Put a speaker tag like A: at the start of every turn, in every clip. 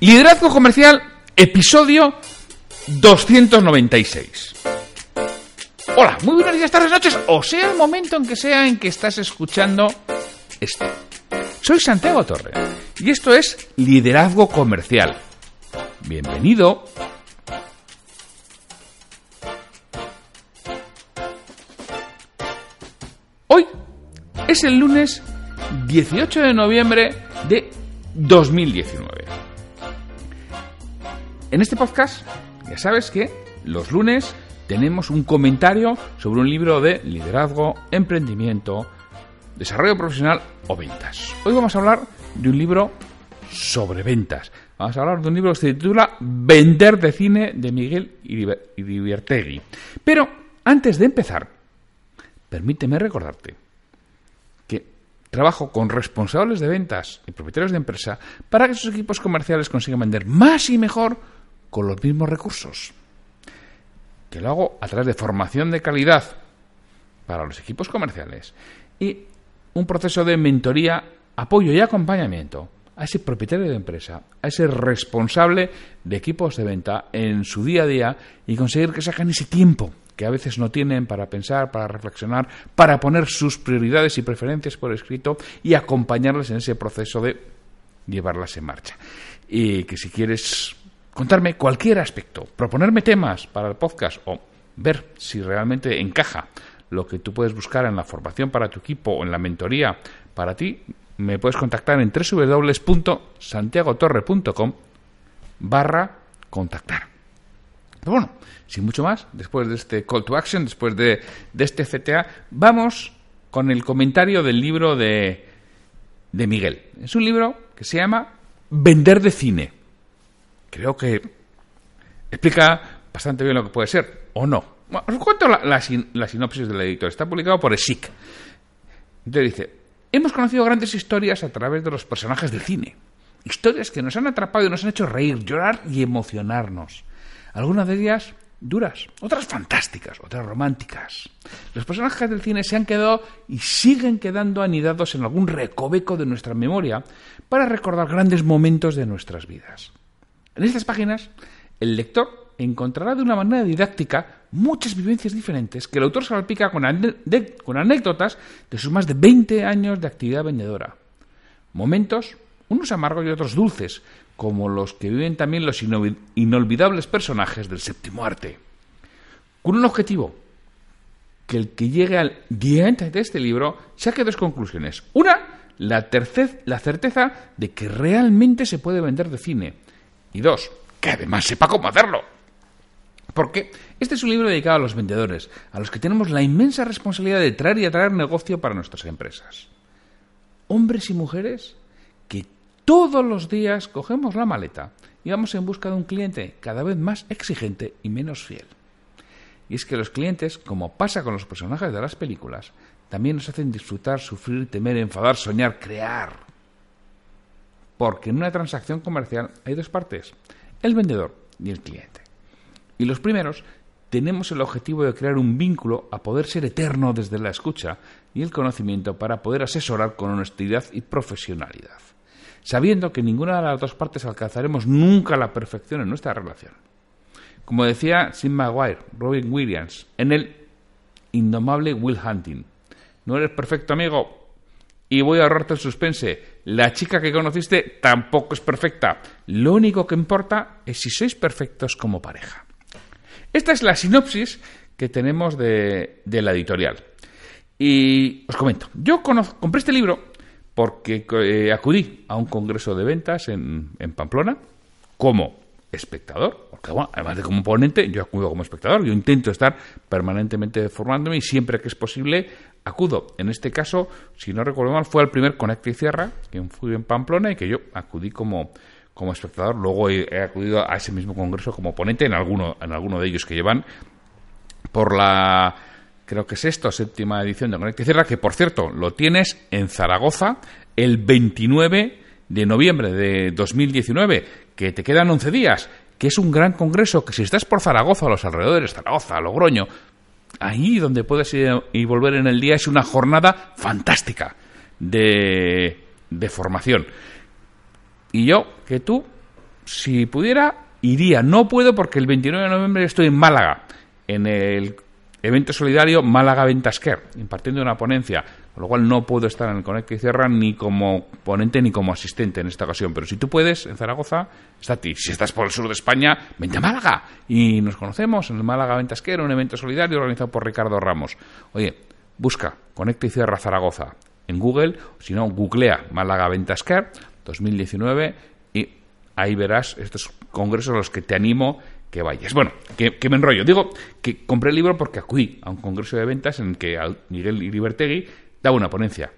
A: Liderazgo Comercial, episodio 296. Hola, muy buenos días, tardes, noches, o sea el momento en que sea en que estás escuchando esto. Soy Santiago Torre y esto es Liderazgo Comercial. Bienvenido. Hoy es el lunes 18 de noviembre de 2019. En este podcast, ya sabes que los lunes tenemos un comentario sobre un libro de liderazgo, emprendimiento, desarrollo profesional o ventas. Hoy vamos a hablar de un libro sobre ventas. Vamos a hablar de un libro que se titula Vender de cine de Miguel Iribertegui. Pero antes de empezar, permíteme recordarte que trabajo con responsables de ventas y propietarios de empresa para que sus equipos comerciales consigan vender más y mejor con los mismos recursos. Que lo hago a través de formación de calidad para los equipos comerciales y un proceso de mentoría, apoyo y acompañamiento a ese propietario de empresa, a ese responsable de equipos de venta en su día a día y conseguir que saquen ese tiempo que a veces no tienen para pensar, para reflexionar, para poner sus prioridades y preferencias por escrito y acompañarles en ese proceso de llevarlas en marcha. Y que si quieres contarme cualquier aspecto, proponerme temas para el podcast o ver si realmente encaja lo que tú puedes buscar en la formación para tu equipo o en la mentoría para ti, me puedes contactar en www.santiagotorre.com barra contactar. Pero bueno, sin mucho más, después de este call to action, después de, de este CTA, vamos con el comentario del libro de, de Miguel. Es un libro que se llama Vender de cine creo que explica bastante bien lo que puede ser, o no. os cuento la, sinopsis del editor. Está publicado por ESIC. Entonces dice, hemos conocido grandes historias a través de los personajes del cine. Historias que nos han atrapado y nos han hecho reír, llorar y emocionarnos. Algunas de ellas duras, otras fantásticas, otras románticas. Los personajes del cine se han quedado y siguen quedando anidados en algún recoveco de nuestra memoria para recordar grandes momentos de nuestras vidas. En estas páginas, el lector encontrará de una manera didáctica muchas vivencias diferentes que el autor salpica con, anécdotas de sus más de 20 años de actividad vendedora. Momentos, unos amargos y otros dulces, como los que viven también los inolvidables personajes del séptimo arte. Con un objetivo, que el que llegue al diente de este libro saque dos conclusiones. Una, la, la certeza de que realmente se puede vender de cine y dos, que además sepa cómo hacerlo. Porque este es un libro dedicado a los vendedores, a los que tenemos la inmensa responsabilidad de traer y atraer negocio para nuestras empresas. Hombres y mujeres que todos los días cogemos la maleta y vamos en busca de un cliente cada vez más exigente y menos fiel. Y es que los clientes, como pasa con los personajes de las películas, también nos hacen disfrutar, sufrir, temer, enfadar, soñar, crear. Porque en una transacción comercial hay dos partes, el vendedor y el cliente. Y los primeros tenemos el objetivo de crear un vínculo a poder ser eterno desde la escucha y el conocimiento para poder asesorar con honestidad y profesionalidad, sabiendo que ninguna de las dos partes alcanzaremos nunca la perfección en nuestra relación. Como decía Sim Maguire, Robin Williams, en el indomable Will Hunting, no eres perfecto amigo, y voy a ahorrarte el suspense. La chica que conociste tampoco es perfecta. Lo único que importa es si sois perfectos como pareja. Esta es la sinopsis que tenemos de, la editorial. Y os comento, yo compré este libro porque eh, acudí a un congreso de ventas en, en Pamplona como espectador, porque además de como ponente, yo acudo como espectador, yo intento estar permanentemente formándome y siempre que es posible acudo. En este caso, si no recuerdo mal, fue al primer Conecta y Cierra, que fui en Pamplona y que yo acudí como, como espectador. Luego he, acudido a ese mismo congreso como ponente en alguno, en alguno de ellos que llevan por la creo que sexta o séptima edición de Conecta y Cierra, que por cierto lo tienes en Zaragoza el 29 de noviembre de 2019, que te quedan 11 días, que es un gran congreso que si estás por Zaragoza o los alrededores, Zaragoza, Logroño, ahí donde puedes ir y volver en el día es una jornada fantástica de, de formación. Y yo, que tú, si pudiera, iría. No puedo porque el 29 de noviembre estoy en Málaga, en el evento solidario Málaga Ventasquer, impartiendo una ponencia, con lo cual no puedo estar en el Conecta y Cierra ni como ponente ni como asistente en esta ocasión. Pero si tú puedes, en Zaragoza, está a ti. Si estás por el sur de España, vente a Málaga y nos conocemos en el Málaga Ventasquer, un evento solidario organizado por Ricardo Ramos. Oye, busca Conecta y Cierra Zaragoza en Google, si no, googlea Málaga Ventasquer 2019 y ahí verás estos congresos a los que te animo que vayas. Bueno, que, me enrollo. Digo que compré el libro porque acudí a un congreso de ventas en el que Miguel Iribertegui daba una ponencia.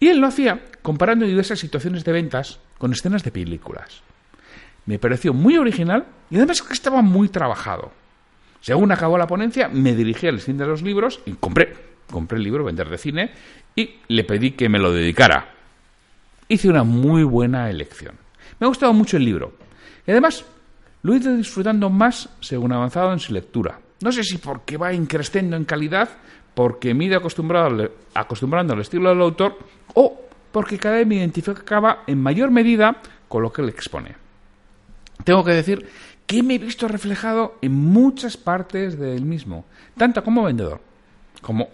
A: Y él lo hacía comparando diversas situaciones de ventas con escenas de películas. Me pareció muy original y además que estaba muy trabajado. Según acabó la ponencia, me dirigí al cine de los libros y compré, compré el libro Vender de Cine y le pedí que me lo dedicara. Hice una muy buena elección. Me ha gustado mucho el libro. Y además lo he ido disfrutando más según avanzado en su lectura. No sé si porque va increciendo en calidad, porque me he ido acostumbrando al estilo del autor, o porque cada vez me identificaba en mayor medida con lo que él expone. Tengo que decir que me he visto reflejado en muchas partes del mismo, tanto como vendedor, como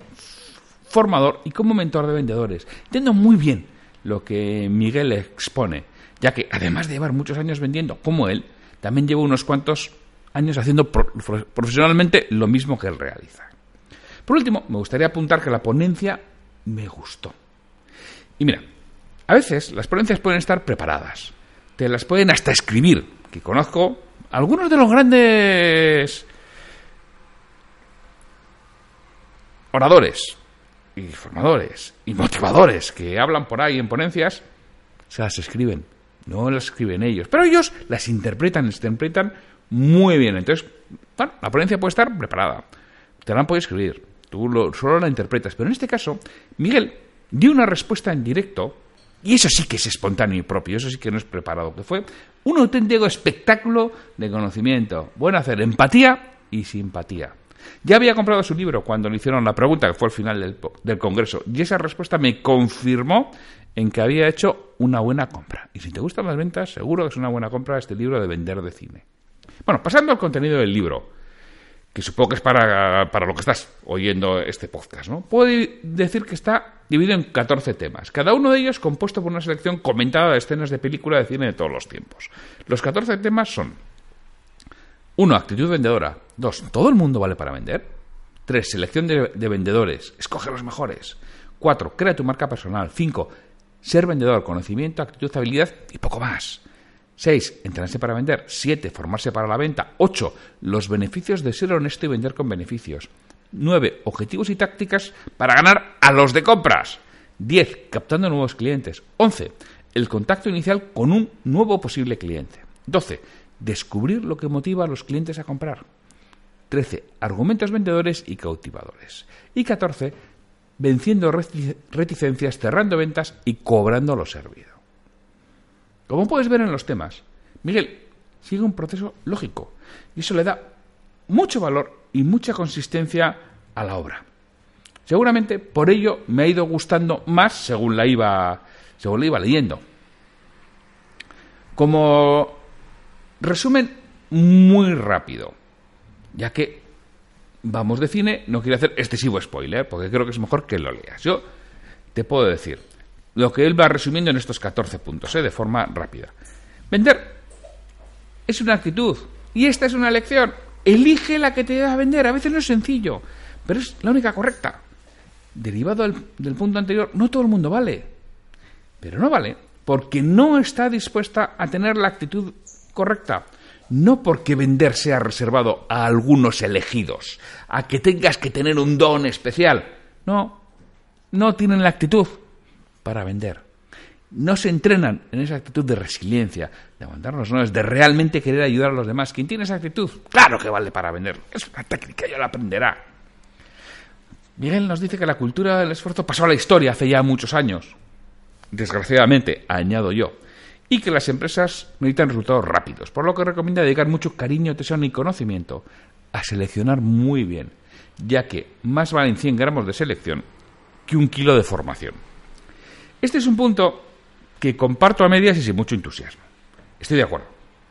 A: formador y como mentor de vendedores. Entiendo muy bien lo que Miguel expone, ya que además de llevar muchos años vendiendo como él, también llevo unos cuantos años haciendo profesionalmente lo mismo que él realiza. Por último, me gustaría apuntar que la ponencia me gustó. Y mira, a veces las ponencias pueden estar preparadas, te las pueden hasta escribir, que conozco algunos de los grandes oradores y formadores y motivadores que hablan por ahí en ponencias, se las escriben no las escriben ellos, pero ellos las interpretan, las interpretan muy bien. Entonces, bueno, la ponencia puede estar preparada, te la han podido escribir, tú solo la interpretas, pero en este caso, Miguel dio una respuesta en directo, y eso sí que es espontáneo y propio, eso sí que no es preparado, que fue un auténtico espectáculo de conocimiento, bueno hacer empatía y simpatía. Ya había comprado su libro cuando le hicieron la pregunta, que fue al final del, del Congreso, y esa respuesta me confirmó en que había hecho una buena compra. Y si te gustan las ventas, seguro que es una buena compra este libro de vender de cine. Bueno, pasando al contenido del libro, que supongo que es para, lo que estás oyendo este podcast, ¿no? Puedo decir que está dividido en 14 temas, cada uno de ellos compuesto por una selección comentada de escenas de película de cine de todos los tiempos. Los 14 temas son 1. Actitud vendedora. 2. ¿Todo el mundo vale para vender? 3. Selección de, de vendedores. Escoge los mejores. 4. Crea tu marca personal. 5 ser vendedor, conocimiento, actitud, habilidad y poco más. 6. Entrenarse para vender. 7. Formarse para la venta. 8. Los beneficios de ser honesto y vender con beneficios. 9. Objetivos y tácticas para ganar a los de compras. 10. Captando nuevos clientes. 11. El contacto inicial con un nuevo posible cliente. 12. Descubrir lo que motiva a los clientes a comprar. 13. Argumentos vendedores y cautivadores. Y 14 venciendo reticencias, cerrando ventas y cobrando lo servido. Como puedes ver en los temas, Miguel sigue un proceso lógico y eso le da mucho valor y mucha consistencia a la obra. Seguramente por ello me ha ido gustando más según la iba, según la iba leyendo. Como resumen muy rápido, ya que vamos de cine, no quiero hacer excesivo spoiler, porque creo que es mejor que lo leas. Yo te puedo decir lo que él va resumiendo en estos 14 puntos, ¿eh? de forma rápida. Vender es una actitud y esta es una lección. Elige la que te a vender. A veces no es sencillo, pero es la única correcta. Derivado del punto anterior, no todo el mundo vale. Pero no vale porque no está dispuesta a tener la actitud correcta no porque vender sea reservado a algunos elegidos, a que tengas que tener un don especial. No, no tienen la actitud para vender. No se entrenan en esa actitud de resiliencia, de aguantar los no, de realmente querer ayudar a los demás. Quien tiene esa actitud, claro que vale para vender. Es una técnica, ya la aprenderá. Miguel nos dice que la cultura del esfuerzo pasó a la historia hace ya muchos años. Desgraciadamente, añado yo. Y que las empresas necesitan resultados rápidos, por lo que recomienda dedicar mucho cariño, tesón y conocimiento a seleccionar muy bien, ya que más valen 100 gramos de selección que un kilo de formación. Este es un punto que comparto a medias y sin mucho entusiasmo. Estoy de acuerdo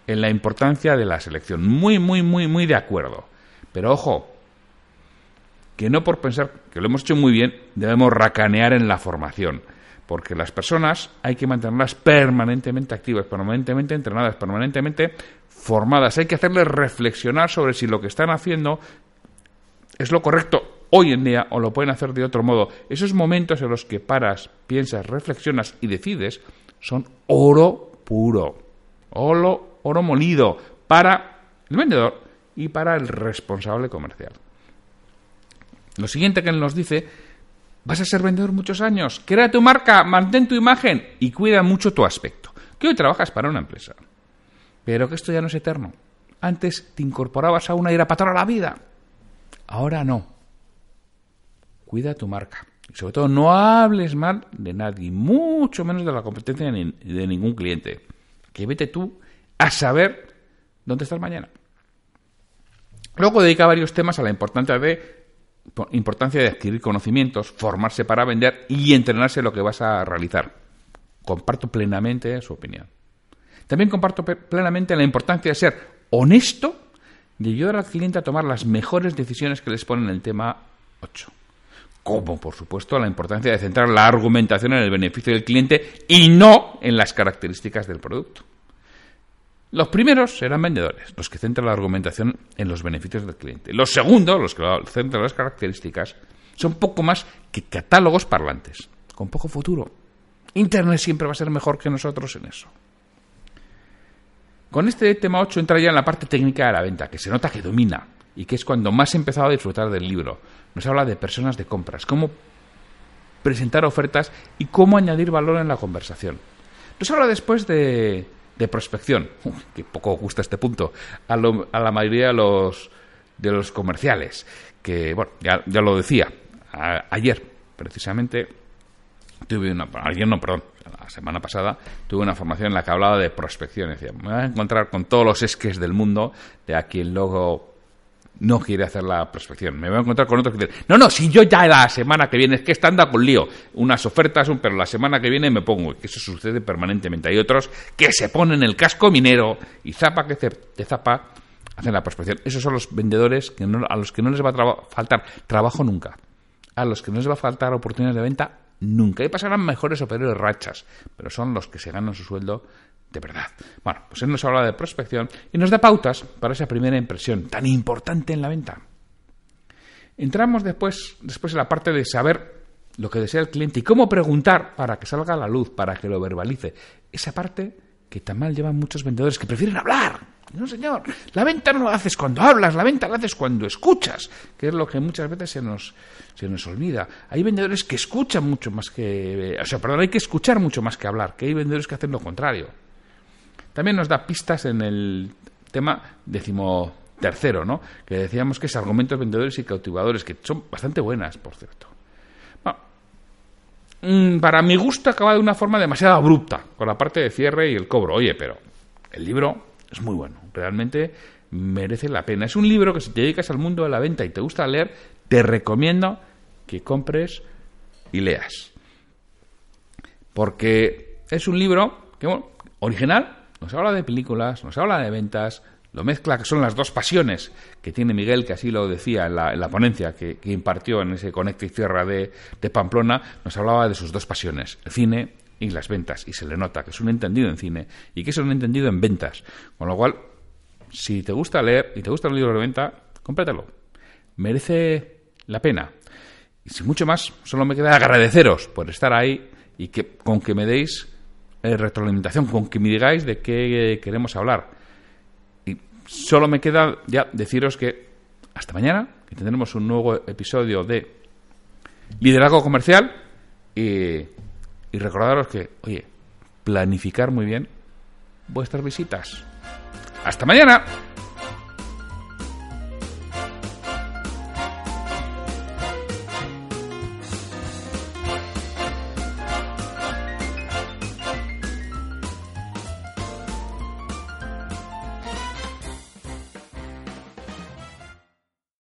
A: en la importancia de la selección, muy, muy, muy, muy de acuerdo. Pero ojo, que no por pensar que lo hemos hecho muy bien, debemos racanear en la formación. Porque las personas hay que mantenerlas permanentemente activas, permanentemente entrenadas, permanentemente formadas. Hay que hacerles reflexionar sobre si lo que están haciendo es lo correcto hoy en día o lo pueden hacer de otro modo. Esos momentos en los que paras, piensas, reflexionas y decides son oro puro. Oro, oro molido para el vendedor y para el responsable comercial. Lo siguiente que nos dice, vas a ser vendedor muchos años, crea tu marca, mantén tu imagen y cuida mucho tu aspecto. Que hoy trabajas para una empresa, pero que esto ya no es eterno. Antes te incorporabas a una y era para la vida. Ahora no. Cuida tu marca. Y sobre todo, no hables mal de nadie, mucho menos de la competencia de ningún cliente. Que vete tú a saber dónde estás mañana. Luego dedica varios temas a la importancia de, importancia de adquirir conocimientos, formarse para vender y entrenarse en lo que vas a realizar. Comparto plenamente su opinión. También comparto plenamente la importancia de ser honesto y ayudar al cliente a tomar las mejores decisiones que les pone en el tema 8 como por supuesto la importancia de centrar la argumentación en el beneficio del cliente y no en las características del producto. Los primeros serán vendedores, los que centran la argumentación en los beneficios del cliente. Los segundos, los que centran las características, son poco más que catálogos parlantes, con poco futuro. Internet siempre va a ser mejor que nosotros en eso. Con este tema 8 entra ya en la parte técnica de la venta, que se nota que domina y que es cuando más he empezado a disfrutar del libro. Nos habla de personas de compras, cómo presentar ofertas y cómo añadir valor en la conversación. Nos habla después de, de prospección, que poco gusta este punto, a, la mayoría de los, de los comerciales, que, bueno, ya, lo decía, ayer precisamente tuve una, ayer no, perdón, la semana pasada tuve una formación en la que hablaba de prospección. Decía, me voy a encontrar con todos los esques del mundo de a quien luego no quiere hacer la prospección. Me voy a encontrar con otros que dicen, no, no, si yo ya la semana que viene, es que está anda con lío. Unas ofertas, pero la semana que viene me pongo. Que eso sucede permanentemente. Hay otros que se ponen el casco minero y zapa que te zapa, hacen la prospección. Esos son los vendedores que a los que no les va a faltar trabajo nunca. A los que no les va a faltar oportunidades de venta nunca. Y pasarán mejores o peores rachas, pero son los que se ganan su sueldo de verdad. Bueno, pues él nos habla de prospección y nos da pautas para esa primera impresión tan importante en la venta. Entramos después, después en la parte de saber lo que desea el cliente y cómo preguntar para que salga a la luz, para que lo verbalice. Esa parte que tan mal llevan muchos vendedores que prefieren hablar. No, señor, la venta no la haces cuando hablas, la venta la haces cuando escuchas, que es lo que muchas veces se nos, se nos olvida. Hay vendedores que escuchan mucho más que... O sea, perdón, hay que escuchar mucho más que hablar, que hay vendedores que hacen lo contrario. También nos da pistas en el tema decimotercero, ¿no? Que decíamos que es argumentos vendedores y cautivadores, que son bastante buenas, por cierto. Mm, para mi gusto acaba de una forma demasiado abrupta, con la parte de cierre y el cobro. Oye, pero el libro es muy bueno, realmente merece la pena. Es un libro que si te dedicas al mundo de la venta y te gusta leer, te recomiendo que compres y leas. Porque es un libro que, bueno, original, nos habla de películas, nos habla de ventas, lo mezcla, que son las dos pasiones que tiene Miguel, que así lo decía en la, ponencia que, impartió en ese Conecta y de, Pamplona, nos hablaba de sus dos pasiones, el cine y las ventas, y se le nota que es un entendido en cine y que es un entendido en ventas. Con lo cual, si te gusta leer y te gusta un libro de venta, cómpratelo. Merece la pena. Y sin mucho más, solo me queda agradeceros por estar ahí y que con que me deis eh, retroalimentación, con que me digáis de qué queremos hablar. Y solo me queda ya deciros que hasta mañana, que tendremos un nuevo episodio de Liderazgo Comercial, y recordaros que, oye, planificar muy bien vuestras visitas. ¡Hasta mañana!